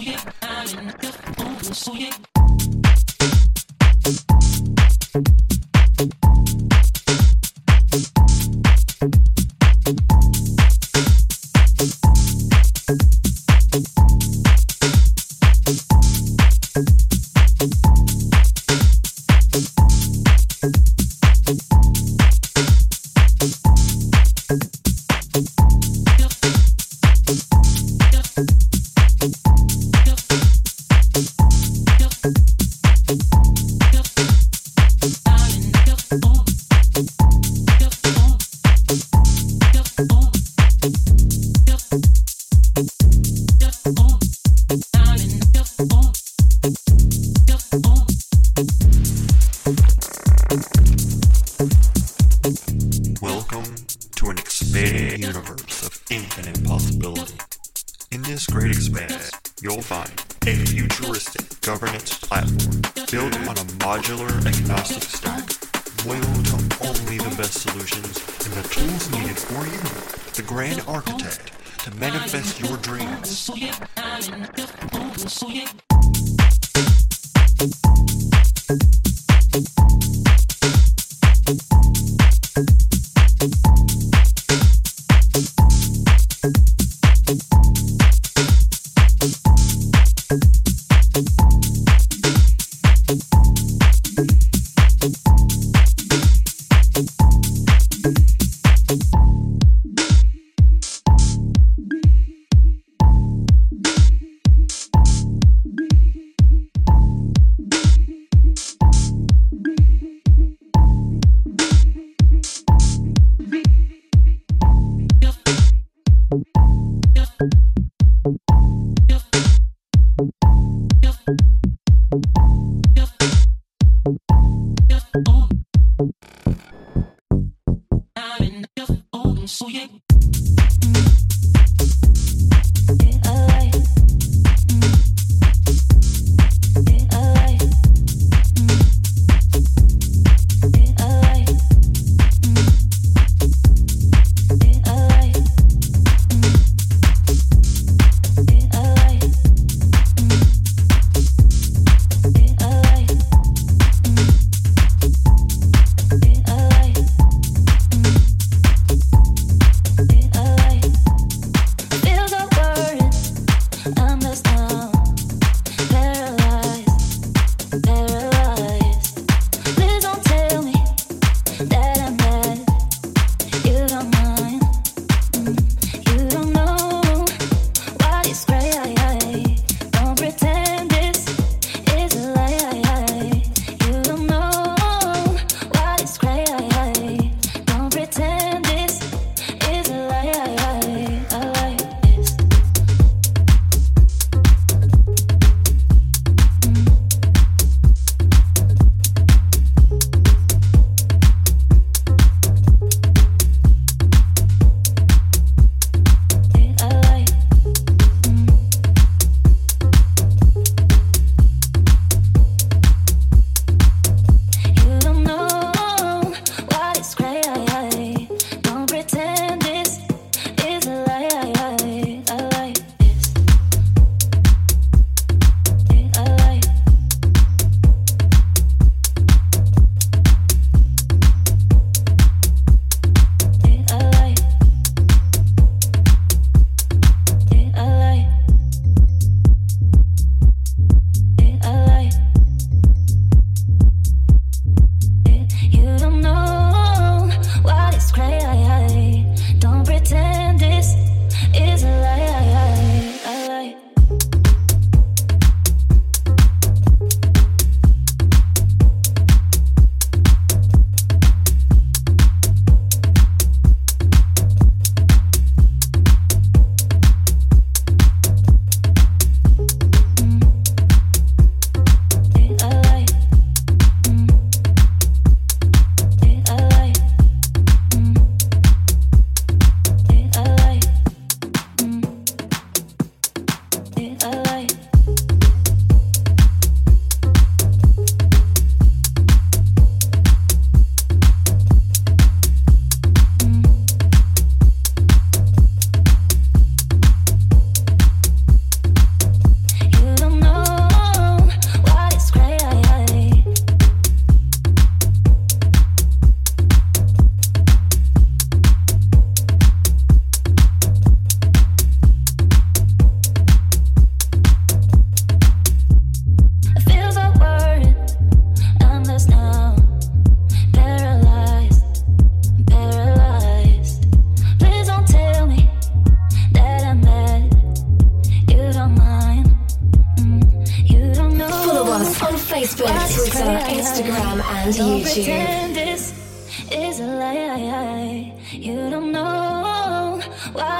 dreams. Welcome you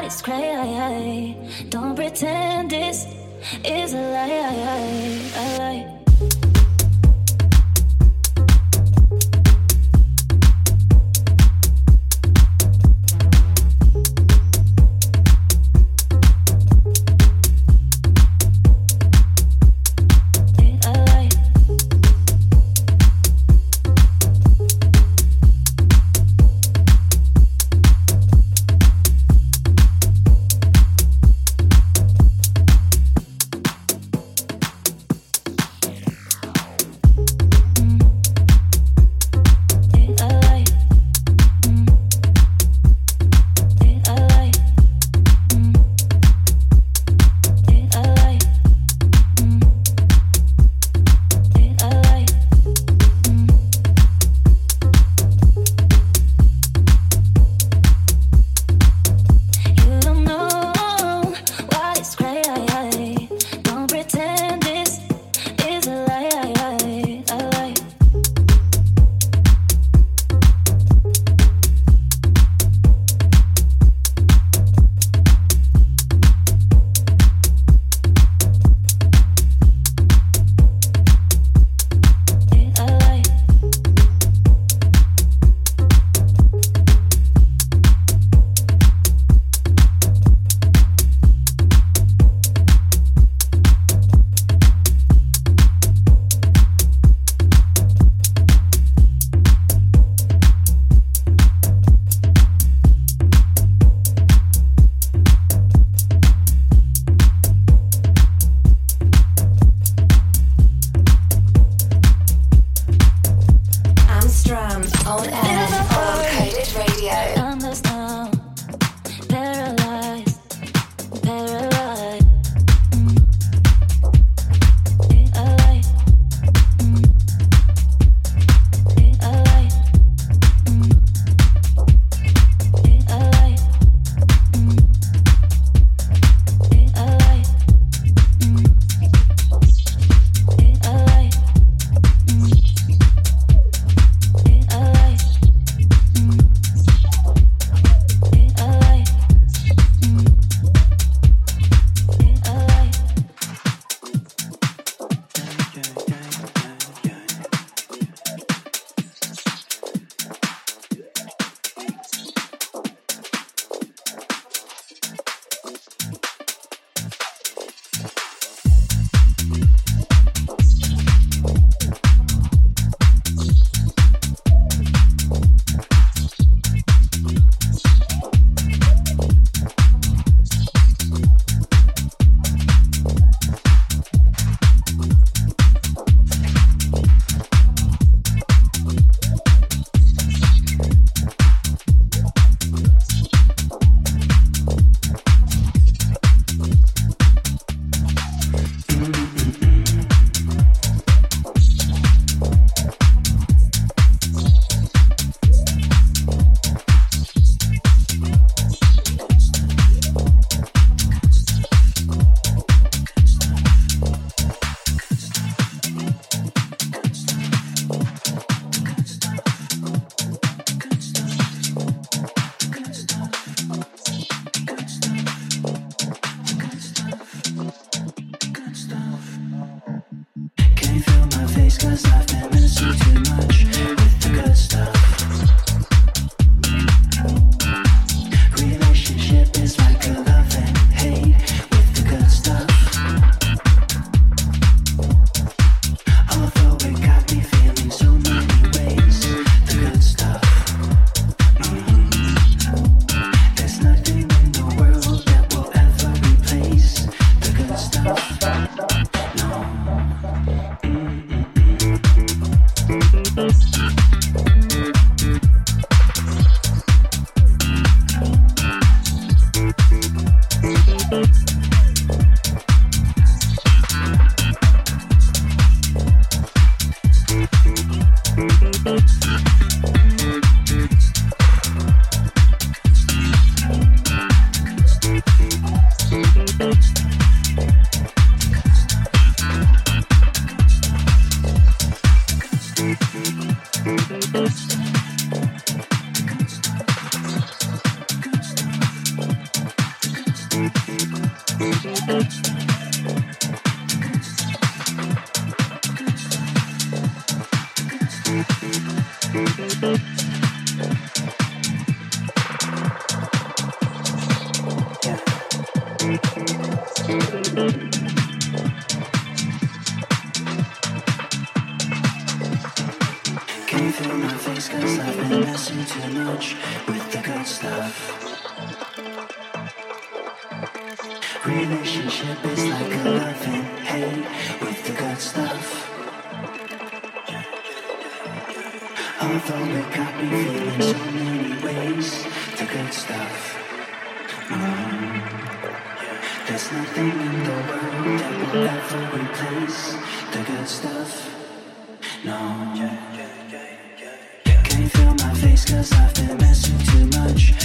is crazy. Don't pretend this is a lie. A lie. Cause I've so many ways to get stuff. Mm-hmm. There's nothing in the world that will ever replace the good stuff. No. Can you feel my face? Cause I've been messing too much.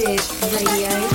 Vintage Radio.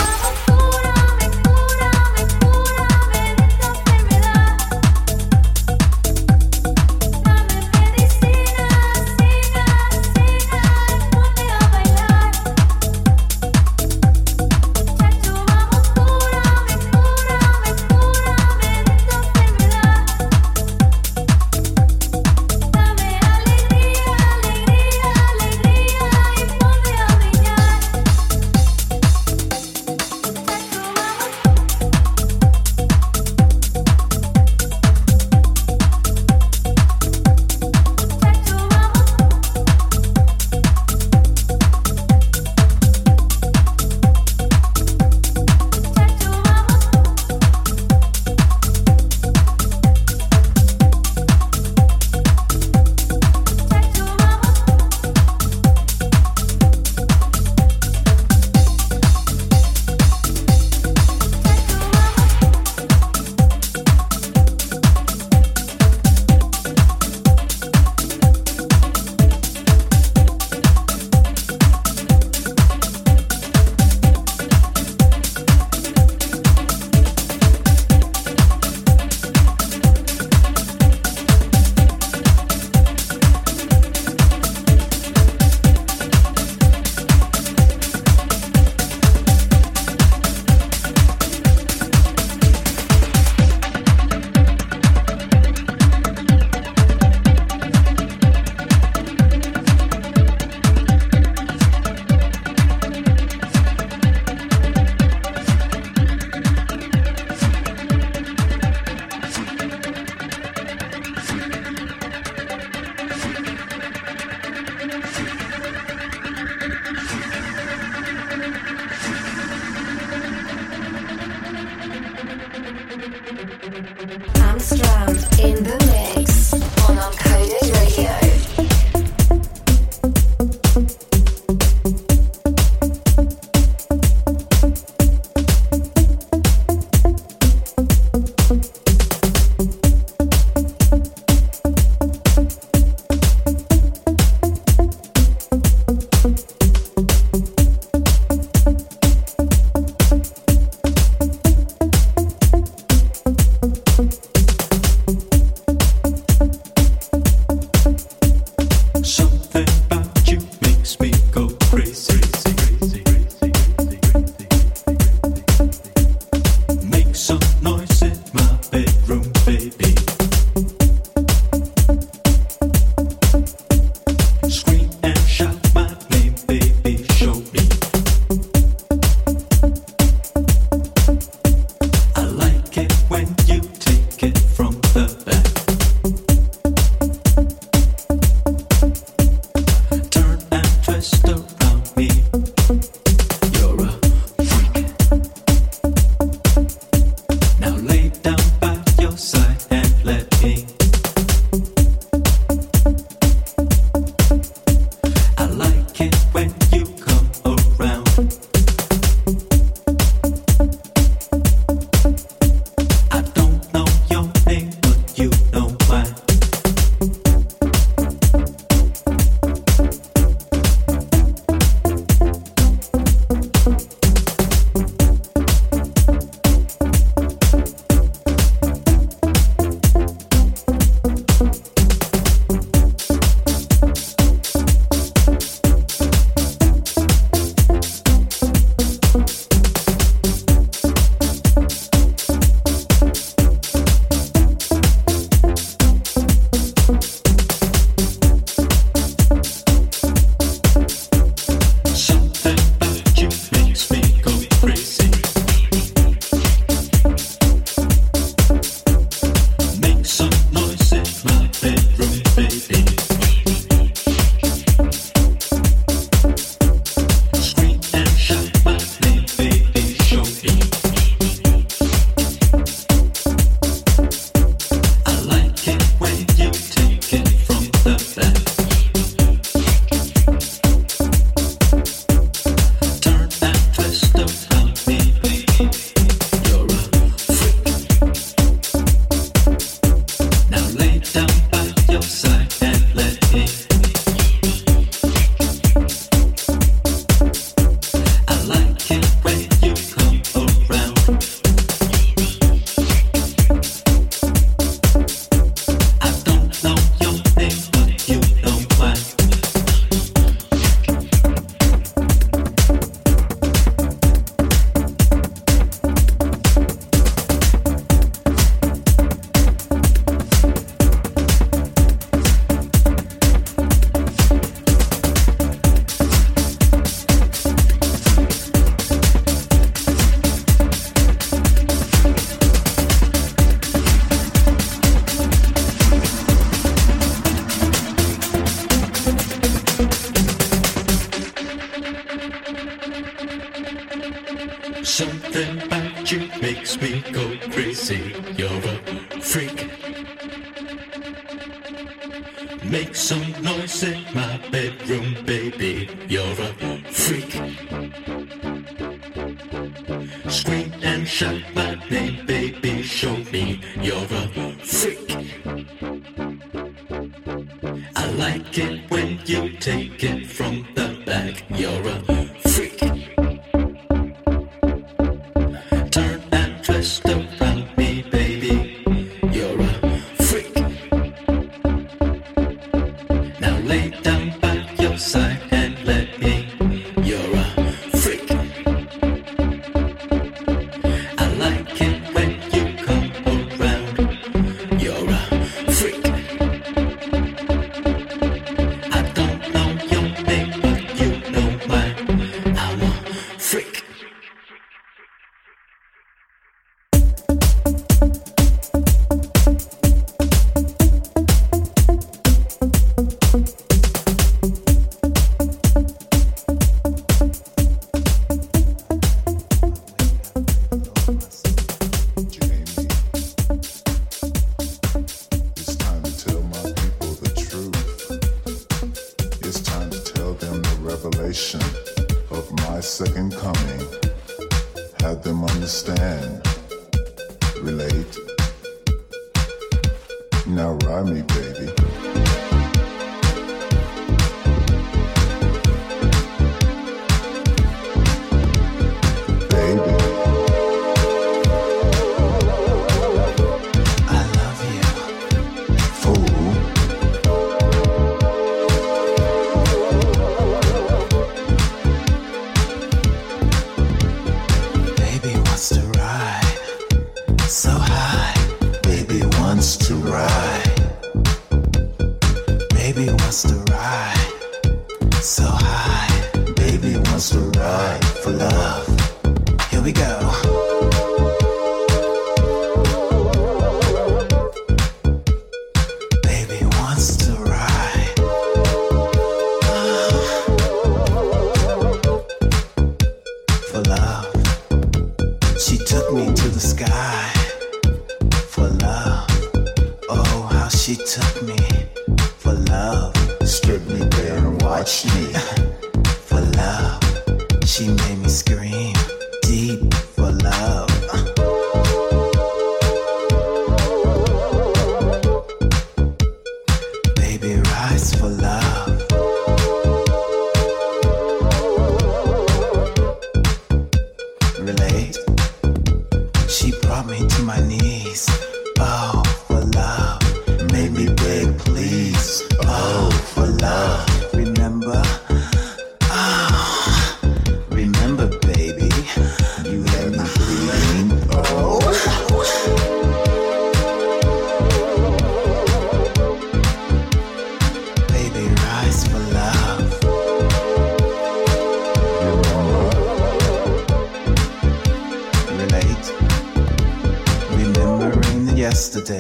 Some noise.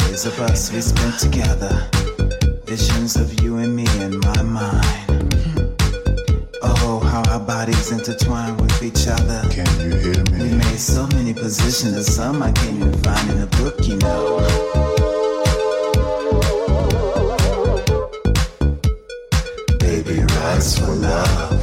memories of us we spent together. Visions of you and me in my mind. Oh, how our bodies intertwine with each other. Can you hear me? We made so many positions, of some I can't even find in a book, you know. Baby, rise for love.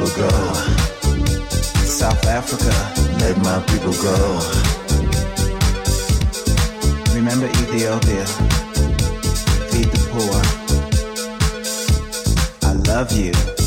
people go. South Africa, let my people go. Remember Ethiopia, feed the poor. I love you.